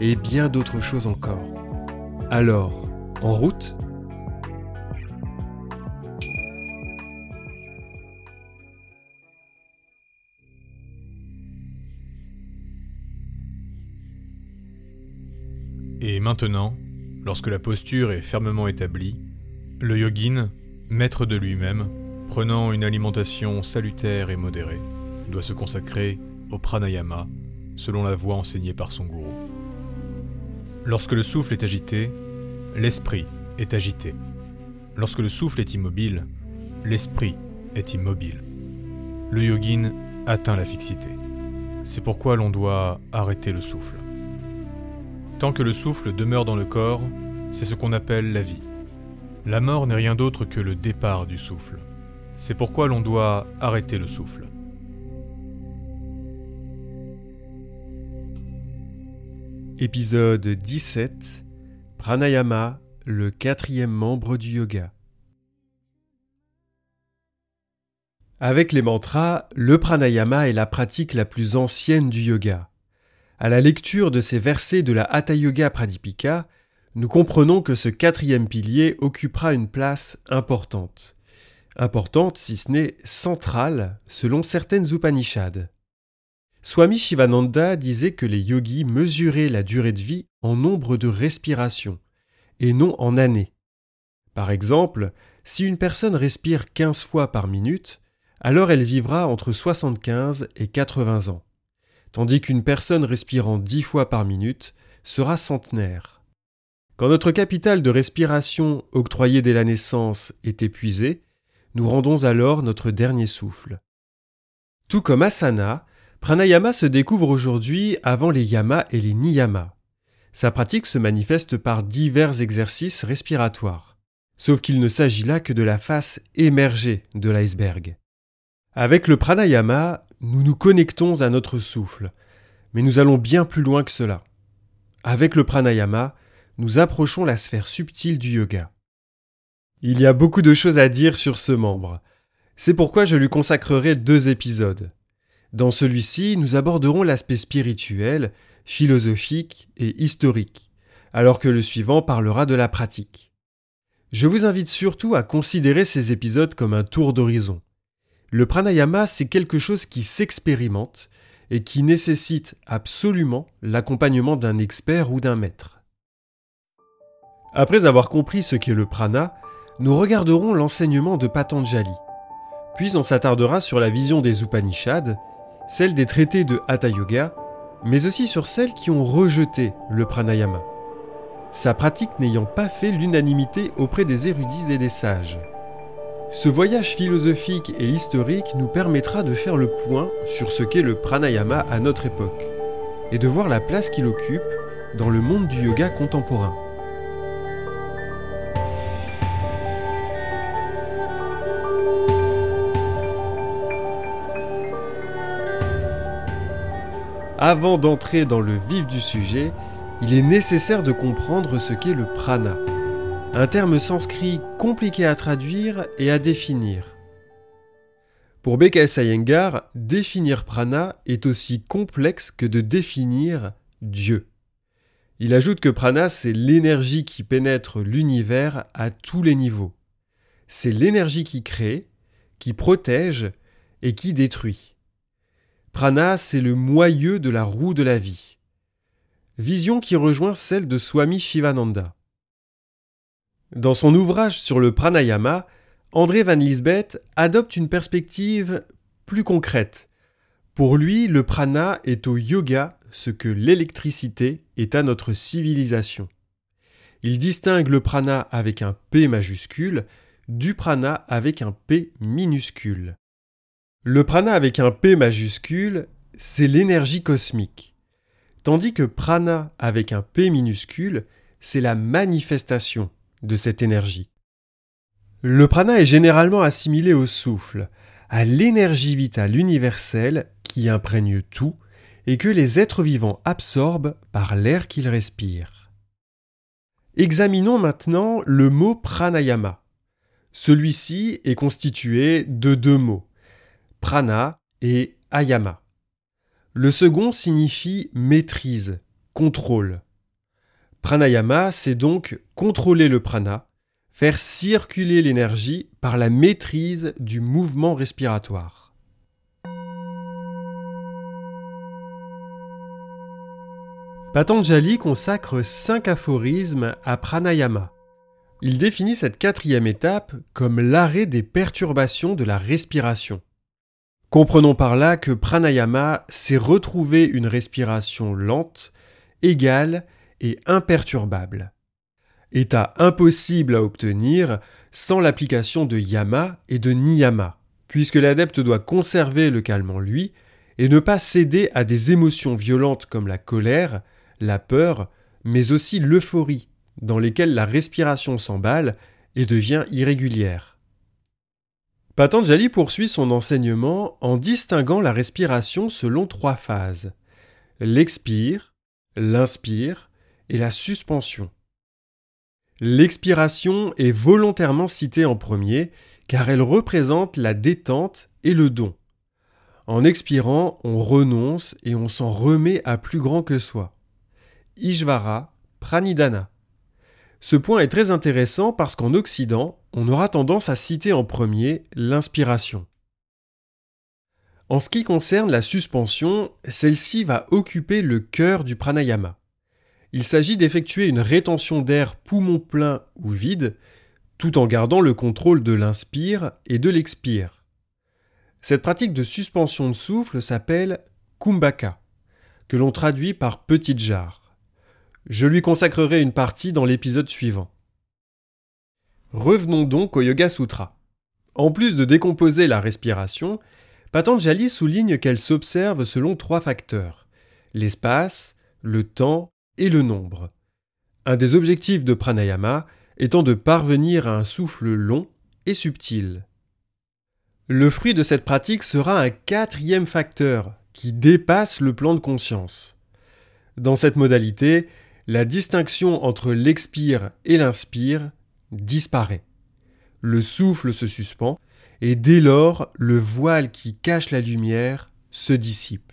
et bien d'autres choses encore. Alors, en route? Et maintenant, lorsque la posture est fermement établie, le yogin, maître de lui-même, prenant une alimentation salutaire et modérée, doit se consacrer au pranayama, selon la voie enseignée par son gourou. Lorsque le souffle est agité, l'esprit est agité. Lorsque le souffle est immobile, l'esprit est immobile. Le yogin atteint la fixité. C'est pourquoi l'on doit arrêter le souffle. Tant que le souffle demeure dans le corps, c'est ce qu'on appelle la vie. La mort n'est rien d'autre que le départ du souffle. C'est pourquoi l'on doit arrêter le souffle. Épisode 17 Pranayama, le quatrième membre du yoga. Avec les mantras, le pranayama est la pratique la plus ancienne du yoga. À la lecture de ces versets de la Hatha Yoga Pradipika, nous comprenons que ce quatrième pilier occupera une place importante. Importante, si ce n'est centrale, selon certaines Upanishads. Swami Shivananda disait que les yogis mesuraient la durée de vie en nombre de respirations, et non en années. Par exemple, si une personne respire 15 fois par minute, alors elle vivra entre 75 et 80 ans tandis qu'une personne respirant dix fois par minute sera centenaire. Quand notre capital de respiration octroyé dès la naissance est épuisé, nous rendons alors notre dernier souffle. Tout comme asana, pranayama se découvre aujourd'hui avant les yamas et les niyamas. Sa pratique se manifeste par divers exercices respiratoires, sauf qu'il ne s'agit là que de la face émergée de l'iceberg. Avec le pranayama, nous nous connectons à notre souffle, mais nous allons bien plus loin que cela. Avec le pranayama, nous approchons la sphère subtile du yoga. Il y a beaucoup de choses à dire sur ce membre. C'est pourquoi je lui consacrerai deux épisodes. Dans celui-ci, nous aborderons l'aspect spirituel, philosophique et historique, alors que le suivant parlera de la pratique. Je vous invite surtout à considérer ces épisodes comme un tour d'horizon. Le pranayama, c'est quelque chose qui s'expérimente et qui nécessite absolument l'accompagnement d'un expert ou d'un maître. Après avoir compris ce qu'est le prana, nous regarderons l'enseignement de Patanjali. Puis on s'attardera sur la vision des Upanishads, celle des traités de Hatha Yoga, mais aussi sur celles qui ont rejeté le pranayama. Sa pratique n'ayant pas fait l'unanimité auprès des érudits et des sages. Ce voyage philosophique et historique nous permettra de faire le point sur ce qu'est le pranayama à notre époque et de voir la place qu'il occupe dans le monde du yoga contemporain. Avant d'entrer dans le vif du sujet, il est nécessaire de comprendre ce qu'est le prana. Un terme sanskrit compliqué à traduire et à définir. Pour B.K.S. Iyengar, définir prana est aussi complexe que de définir Dieu. Il ajoute que prana, c'est l'énergie qui pénètre l'univers à tous les niveaux. C'est l'énergie qui crée, qui protège et qui détruit. Prana, c'est le moyeu de la roue de la vie. Vision qui rejoint celle de Swami Shivananda. Dans son ouvrage sur le pranayama, André Van Lisbeth adopte une perspective plus concrète. Pour lui, le prana est au yoga ce que l'électricité est à notre civilisation. Il distingue le prana avec un P majuscule du prana avec un P minuscule. Le prana avec un P majuscule, c'est l'énergie cosmique. tandis que prana avec un P minuscule, c'est la manifestation de cette énergie. Le prana est généralement assimilé au souffle, à l'énergie vitale universelle qui imprègne tout et que les êtres vivants absorbent par l'air qu'ils respirent. Examinons maintenant le mot pranayama. Celui-ci est constitué de deux mots, prana et ayama. Le second signifie maîtrise, contrôle. Pranayama, c'est donc contrôler le prana, faire circuler l'énergie par la maîtrise du mouvement respiratoire. Patanjali consacre cinq aphorismes à pranayama. Il définit cette quatrième étape comme l'arrêt des perturbations de la respiration. Comprenons par là que pranayama, c'est retrouver une respiration lente, égale et imperturbable. État impossible à obtenir sans l'application de yama et de niyama, puisque l'adepte doit conserver le calme en lui et ne pas céder à des émotions violentes comme la colère, la peur, mais aussi l'euphorie, dans lesquelles la respiration s'emballe et devient irrégulière. Patanjali poursuit son enseignement en distinguant la respiration selon trois phases l'expire, l'inspire et la suspension. L'expiration est volontairement citée en premier car elle représente la détente et le don. En expirant, on renonce et on s'en remet à plus grand que soi. Ishvara, Pranidhana. Ce point est très intéressant parce qu'en Occident, on aura tendance à citer en premier l'inspiration. En ce qui concerne la suspension, celle-ci va occuper le cœur du pranayama. Il s'agit d'effectuer une rétention d'air poumon plein ou vide, tout en gardant le contrôle de l'inspire et de l'expire. Cette pratique de suspension de souffle s'appelle kumbhaka, que l'on traduit par petite jarre. Je lui consacrerai une partie dans l'épisode suivant. Revenons donc au Yoga Sutra. En plus de décomposer la respiration, Patanjali souligne qu'elle s'observe selon trois facteurs l'espace, le temps et le nombre. Un des objectifs de pranayama étant de parvenir à un souffle long et subtil. Le fruit de cette pratique sera un quatrième facteur qui dépasse le plan de conscience. Dans cette modalité, la distinction entre l'expire et l'inspire disparaît. Le souffle se suspend, et dès lors le voile qui cache la lumière se dissipe.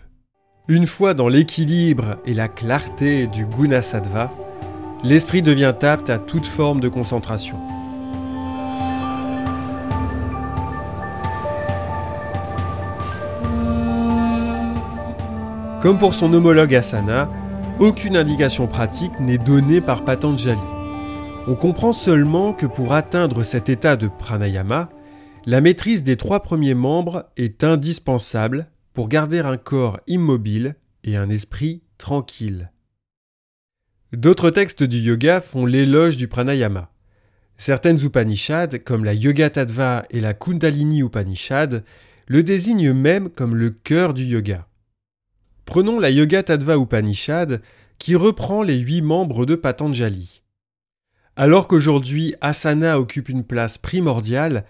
Une fois dans l'équilibre et la clarté du guna sattva, l'esprit devient apte à toute forme de concentration. Comme pour son homologue asana, aucune indication pratique n'est donnée par Patanjali. On comprend seulement que pour atteindre cet état de pranayama, la maîtrise des trois premiers membres est indispensable pour garder un corps immobile et un esprit tranquille. D'autres textes du yoga font l'éloge du pranayama. Certaines Upanishads, comme la Yoga Tattva et la Kundalini Upanishad, le désignent même comme le cœur du yoga. Prenons la Yoga Tattva Upanishad qui reprend les huit membres de Patanjali. Alors qu'aujourd'hui asana occupe une place primordiale,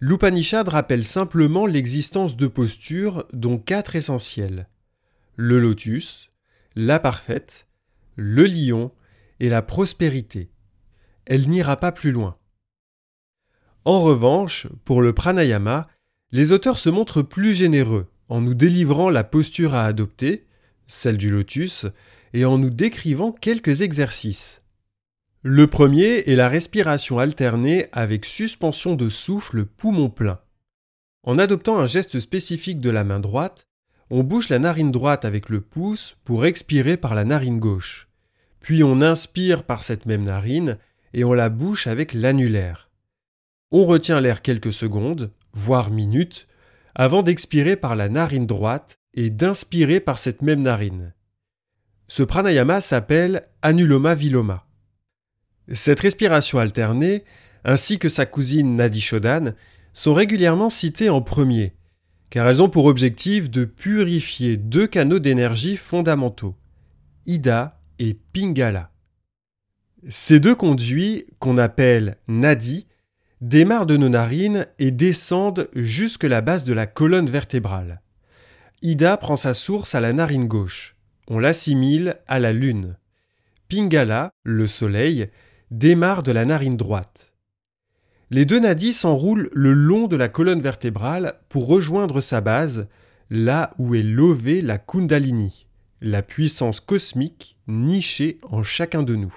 l'Upanishad rappelle simplement l'existence de postures dont quatre essentielles le lotus, la parfaite, le lion et la prospérité. Elle n'ira pas plus loin. En revanche, pour le pranayama, les auteurs se montrent plus généreux en nous délivrant la posture à adopter, celle du lotus, et en nous décrivant quelques exercices. Le premier est la respiration alternée avec suspension de souffle poumon plein. En adoptant un geste spécifique de la main droite, on bouche la narine droite avec le pouce pour expirer par la narine gauche. Puis on inspire par cette même narine et on la bouche avec l'annulaire. On retient l'air quelques secondes, voire minutes, avant d'expirer par la narine droite et d'inspirer par cette même narine. Ce pranayama s'appelle Anuloma Viloma. Cette respiration alternée, ainsi que sa cousine Nadishodan, sont régulièrement citées en premier, car elles ont pour objectif de purifier deux canaux d'énergie fondamentaux, Ida et Pingala. Ces deux conduits, qu'on appelle nadi, démarrent de nos narines et descendent jusque la base de la colonne vertébrale. Ida prend sa source à la narine gauche. On l'assimile à la lune. Pingala, le soleil, démarre de la narine droite. Les deux nadis s'enroulent le long de la colonne vertébrale pour rejoindre sa base, là où est levée la Kundalini, la puissance cosmique nichée en chacun de nous.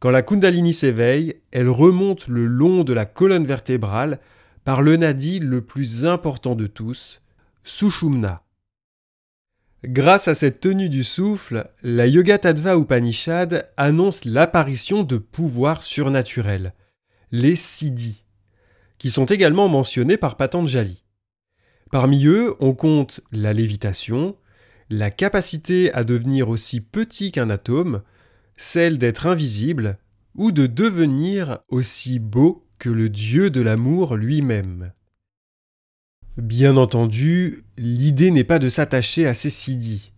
Quand la Kundalini s'éveille, elle remonte le long de la colonne vertébrale par le nadi le plus important de tous, Sushumna. Grâce à cette tenue du souffle, la Yoga Tattva Upanishad annonce l'apparition de pouvoirs surnaturels, les siddhis, qui sont également mentionnés par Patanjali. Parmi eux, on compte la lévitation, la capacité à devenir aussi petit qu'un atome, celle d'être invisible ou de devenir aussi beau que le Dieu de l'amour lui-même. Bien entendu, l'idée n'est pas de s'attacher à ces siddhis.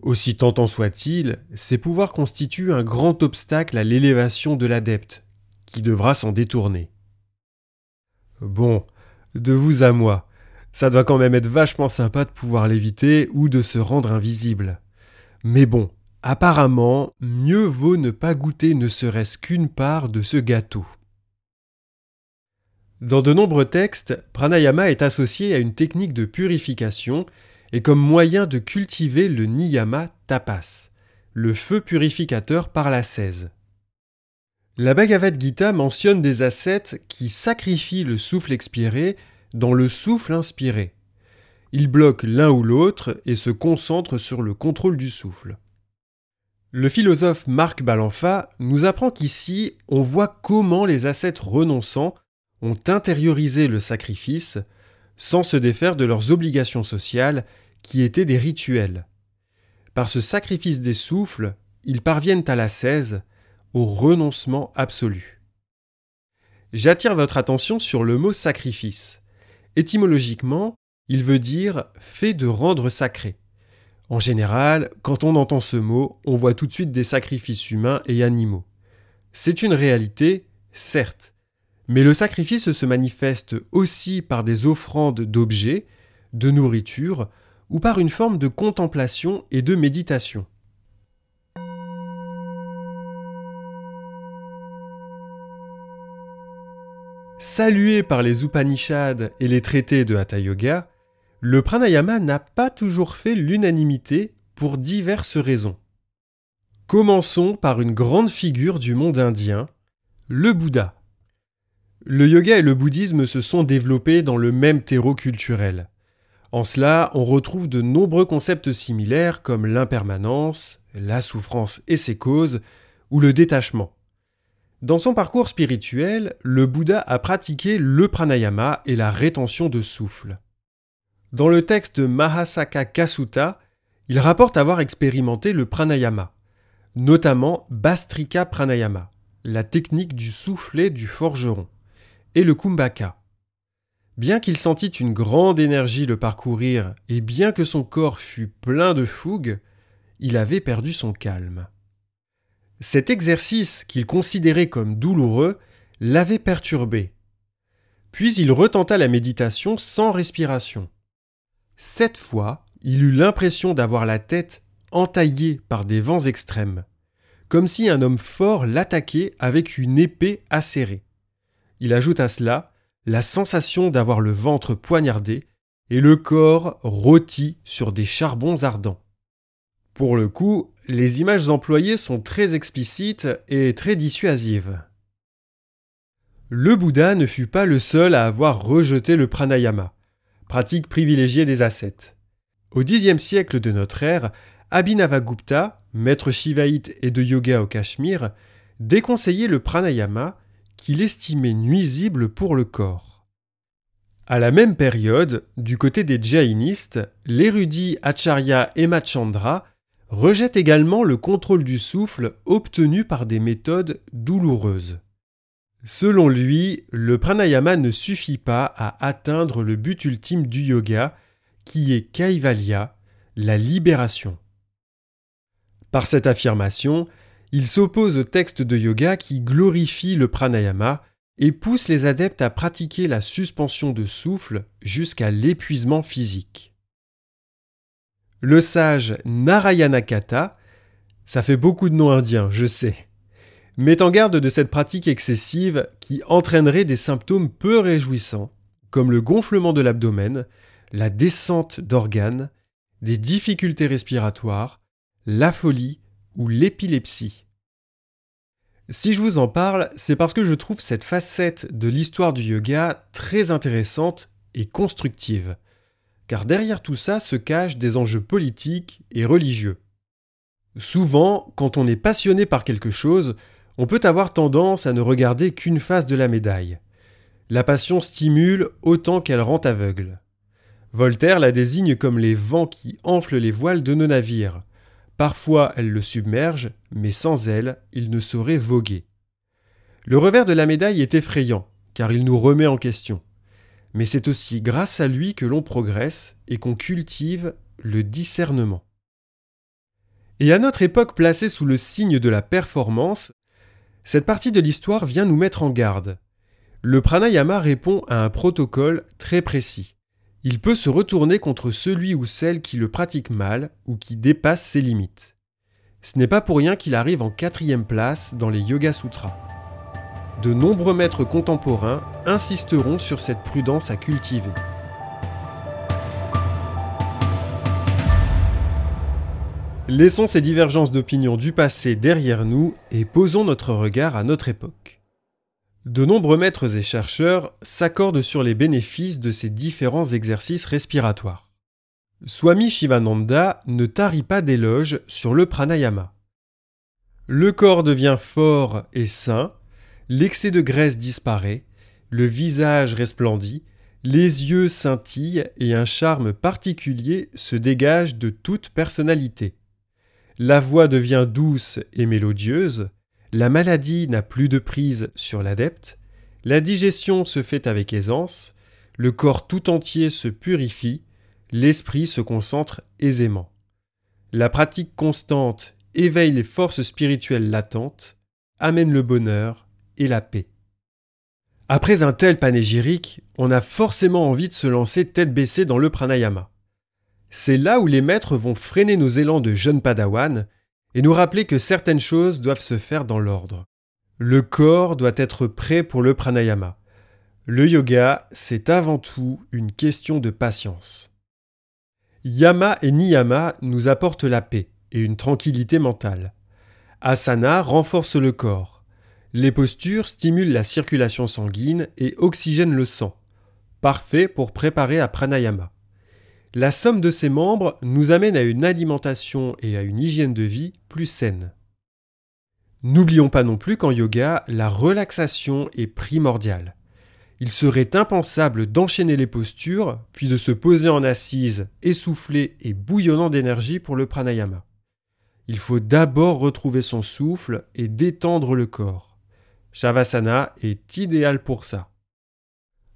Aussi tentant soit-il, ces pouvoirs constituent un grand obstacle à l'élévation de l'adepte, qui devra s'en détourner. Bon, de vous à moi, ça doit quand même être vachement sympa de pouvoir l'éviter ou de se rendre invisible. Mais bon, apparemment, mieux vaut ne pas goûter ne serait-ce qu'une part de ce gâteau. Dans de nombreux textes, pranayama est associé à une technique de purification et comme moyen de cultiver le niyama tapas, le feu purificateur par la l'ascèse. La Bhagavad Gita mentionne des ascètes qui sacrifient le souffle expiré dans le souffle inspiré. Ils bloquent l'un ou l'autre et se concentrent sur le contrôle du souffle. Le philosophe Marc Balanfa nous apprend qu'ici on voit comment les ascètes renonçants ont intériorisé le sacrifice sans se défaire de leurs obligations sociales qui étaient des rituels. Par ce sacrifice des souffles, ils parviennent à l'ascèse, au renoncement absolu. J'attire votre attention sur le mot sacrifice. Étymologiquement, il veut dire fait de rendre sacré. En général, quand on entend ce mot, on voit tout de suite des sacrifices humains et animaux. C'est une réalité, certes, mais le sacrifice se manifeste aussi par des offrandes d'objets, de nourriture, ou par une forme de contemplation et de méditation. Salué par les Upanishads et les traités de Hatha Yoga, le pranayama n'a pas toujours fait l'unanimité pour diverses raisons. Commençons par une grande figure du monde indien, le Bouddha. Le yoga et le bouddhisme se sont développés dans le même terreau culturel. En cela, on retrouve de nombreux concepts similaires comme l'impermanence, la souffrance et ses causes, ou le détachement. Dans son parcours spirituel, le Bouddha a pratiqué le pranayama et la rétention de souffle. Dans le texte Mahasaka Kasuta, il rapporte avoir expérimenté le pranayama, notamment Bastrika Pranayama, la technique du soufflet du forgeron, le kumbhaka. Bien qu'il sentît une grande énergie le parcourir et bien que son corps fût plein de fougue, il avait perdu son calme. Cet exercice qu'il considérait comme douloureux l'avait perturbé. Puis il retenta la méditation sans respiration. Cette fois, il eut l'impression d'avoir la tête entaillée par des vents extrêmes, comme si un homme fort l'attaquait avec une épée acérée. Il ajoute à cela la sensation d'avoir le ventre poignardé et le corps rôti sur des charbons ardents. Pour le coup, les images employées sont très explicites et très dissuasives. Le Bouddha ne fut pas le seul à avoir rejeté le pranayama, pratique privilégiée des ascètes. Au Xe siècle de notre ère, Abhinavagupta, maître shivaïte et de yoga au Cachemire, déconseillait le pranayama qu'il estimait nuisible pour le corps. À la même période, du côté des jainistes, l'érudit Acharya Emachandra rejette également le contrôle du souffle obtenu par des méthodes douloureuses. Selon lui, le pranayama ne suffit pas à atteindre le but ultime du yoga, qui est kaivalya, la libération. Par cette affirmation, il s'oppose au texte de yoga qui glorifie le pranayama et pousse les adeptes à pratiquer la suspension de souffle jusqu'à l'épuisement physique. Le sage Narayanakata, ça fait beaucoup de noms indiens, je sais, met en garde de cette pratique excessive qui entraînerait des symptômes peu réjouissants, comme le gonflement de l'abdomen, la descente d'organes, des difficultés respiratoires, la folie ou l'épilepsie. Si je vous en parle, c'est parce que je trouve cette facette de l'histoire du yoga très intéressante et constructive, car derrière tout ça se cachent des enjeux politiques et religieux. Souvent, quand on est passionné par quelque chose, on peut avoir tendance à ne regarder qu'une face de la médaille. La passion stimule autant qu'elle rend aveugle. Voltaire la désigne comme les vents qui enflent les voiles de nos navires. Parfois elle le submerge, mais sans elle, il ne saurait voguer. Le revers de la médaille est effrayant, car il nous remet en question. Mais c'est aussi grâce à lui que l'on progresse et qu'on cultive le discernement. Et à notre époque placée sous le signe de la performance, cette partie de l'histoire vient nous mettre en garde. Le pranayama répond à un protocole très précis il peut se retourner contre celui ou celle qui le pratique mal ou qui dépasse ses limites. Ce n'est pas pour rien qu'il arrive en quatrième place dans les Yoga Sutras. De nombreux maîtres contemporains insisteront sur cette prudence à cultiver. Laissons ces divergences d'opinion du passé derrière nous et posons notre regard à notre époque. De nombreux maîtres et chercheurs s'accordent sur les bénéfices de ces différents exercices respiratoires. Swami Shivananda ne tarit pas d'éloges sur le pranayama. Le corps devient fort et sain, l'excès de graisse disparaît, le visage resplendit, les yeux scintillent et un charme particulier se dégage de toute personnalité. La voix devient douce et mélodieuse, la maladie n'a plus de prise sur l'adepte, la digestion se fait avec aisance, le corps tout entier se purifie, l'esprit se concentre aisément. La pratique constante éveille les forces spirituelles latentes, amène le bonheur et la paix. Après un tel panégyrique, on a forcément envie de se lancer tête baissée dans le pranayama. C'est là où les maîtres vont freiner nos élans de jeunes padawan et nous rappeler que certaines choses doivent se faire dans l'ordre. Le corps doit être prêt pour le pranayama. Le yoga, c'est avant tout une question de patience. Yama et niyama nous apportent la paix et une tranquillité mentale. Asana renforce le corps. Les postures stimulent la circulation sanguine et oxygènent le sang. Parfait pour préparer à pranayama. La somme de ces membres nous amène à une alimentation et à une hygiène de vie plus saine. N'oublions pas non plus qu'en yoga, la relaxation est primordiale. Il serait impensable d'enchaîner les postures, puis de se poser en assise, essoufflé et bouillonnant d'énergie pour le pranayama. Il faut d'abord retrouver son souffle et détendre le corps. Shavasana est idéal pour ça.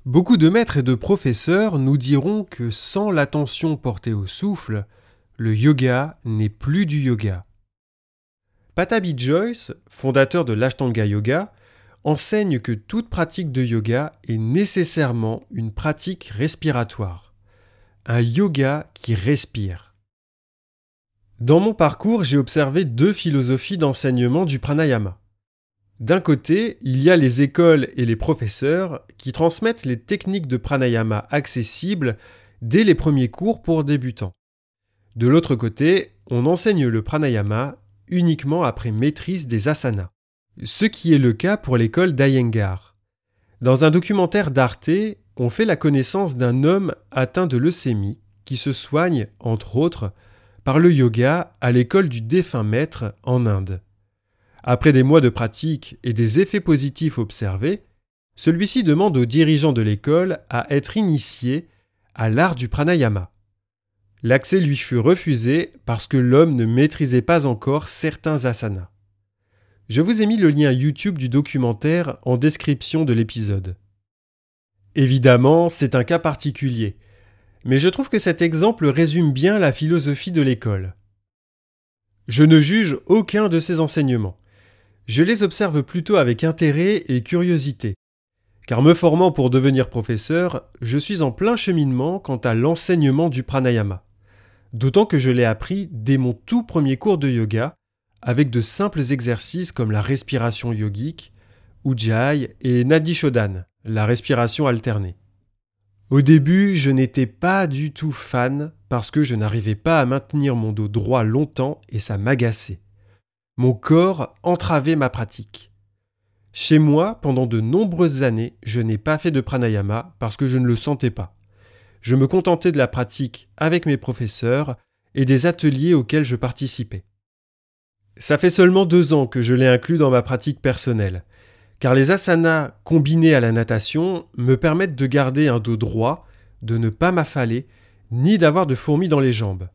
Beaucoup de maîtres et de professeurs nous diront que sans l'attention portée au souffle, le yoga n'est plus du yoga. Patabi Joyce, fondateur de l'Ashtanga Yoga, enseigne que toute pratique de yoga est nécessairement une pratique respiratoire, un yoga qui respire. Dans mon parcours, j'ai observé deux philosophies d'enseignement du pranayama. D'un côté, il y a les écoles et les professeurs qui transmettent les techniques de pranayama accessibles dès les premiers cours pour débutants. De l'autre côté, on enseigne le pranayama uniquement après maîtrise des asanas. Ce qui est le cas pour l'école d'Ayengar. Dans un documentaire d'Arte, on fait la connaissance d'un homme atteint de leucémie qui se soigne, entre autres, par le yoga à l'école du défunt maître en Inde. Après des mois de pratique et des effets positifs observés, celui-ci demande aux dirigeants de l'école à être initié à l'art du pranayama. L'accès lui fut refusé parce que l'homme ne maîtrisait pas encore certains asanas. Je vous ai mis le lien YouTube du documentaire en description de l'épisode. Évidemment, c'est un cas particulier, mais je trouve que cet exemple résume bien la philosophie de l'école. Je ne juge aucun de ces enseignements. Je les observe plutôt avec intérêt et curiosité. Car me formant pour devenir professeur, je suis en plein cheminement quant à l'enseignement du pranayama. D'autant que je l'ai appris dès mon tout premier cours de yoga, avec de simples exercices comme la respiration yogique, Ujjayi et Nadi Shodan, la respiration alternée. Au début, je n'étais pas du tout fan parce que je n'arrivais pas à maintenir mon dos droit longtemps et ça m'agaçait. Mon corps entravait ma pratique. Chez moi, pendant de nombreuses années, je n'ai pas fait de pranayama parce que je ne le sentais pas. Je me contentais de la pratique avec mes professeurs et des ateliers auxquels je participais. Ça fait seulement deux ans que je l'ai inclus dans ma pratique personnelle, car les asanas combinés à la natation me permettent de garder un dos droit, de ne pas m'affaler, ni d'avoir de fourmis dans les jambes.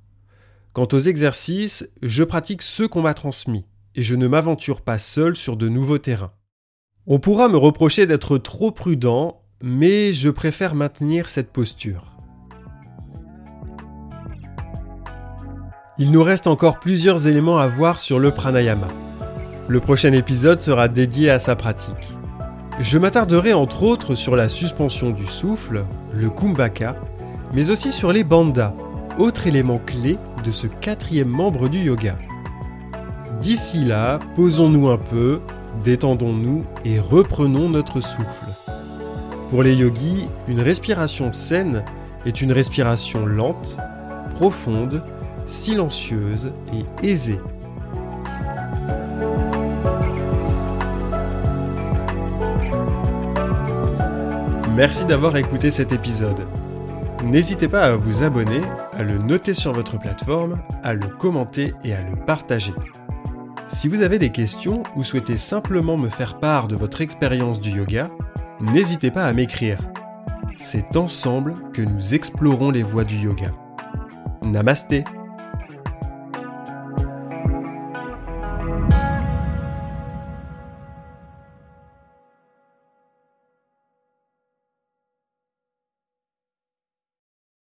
Quant aux exercices, je pratique ceux qu'on m'a transmis, et je ne m'aventure pas seul sur de nouveaux terrains. On pourra me reprocher d'être trop prudent, mais je préfère maintenir cette posture. Il nous reste encore plusieurs éléments à voir sur le pranayama. Le prochain épisode sera dédié à sa pratique. Je m'attarderai entre autres sur la suspension du souffle, le kumbhaka, mais aussi sur les bandhas, autre élément clé de ce quatrième membre du yoga. D'ici là, posons-nous un peu, détendons-nous et reprenons notre souffle. Pour les yogis, une respiration saine est une respiration lente, profonde, silencieuse et aisée. Merci d'avoir écouté cet épisode. N'hésitez pas à vous abonner, à le noter sur votre plateforme, à le commenter et à le partager. Si vous avez des questions ou souhaitez simplement me faire part de votre expérience du yoga, n'hésitez pas à m'écrire. C'est ensemble que nous explorons les voies du yoga. Namasté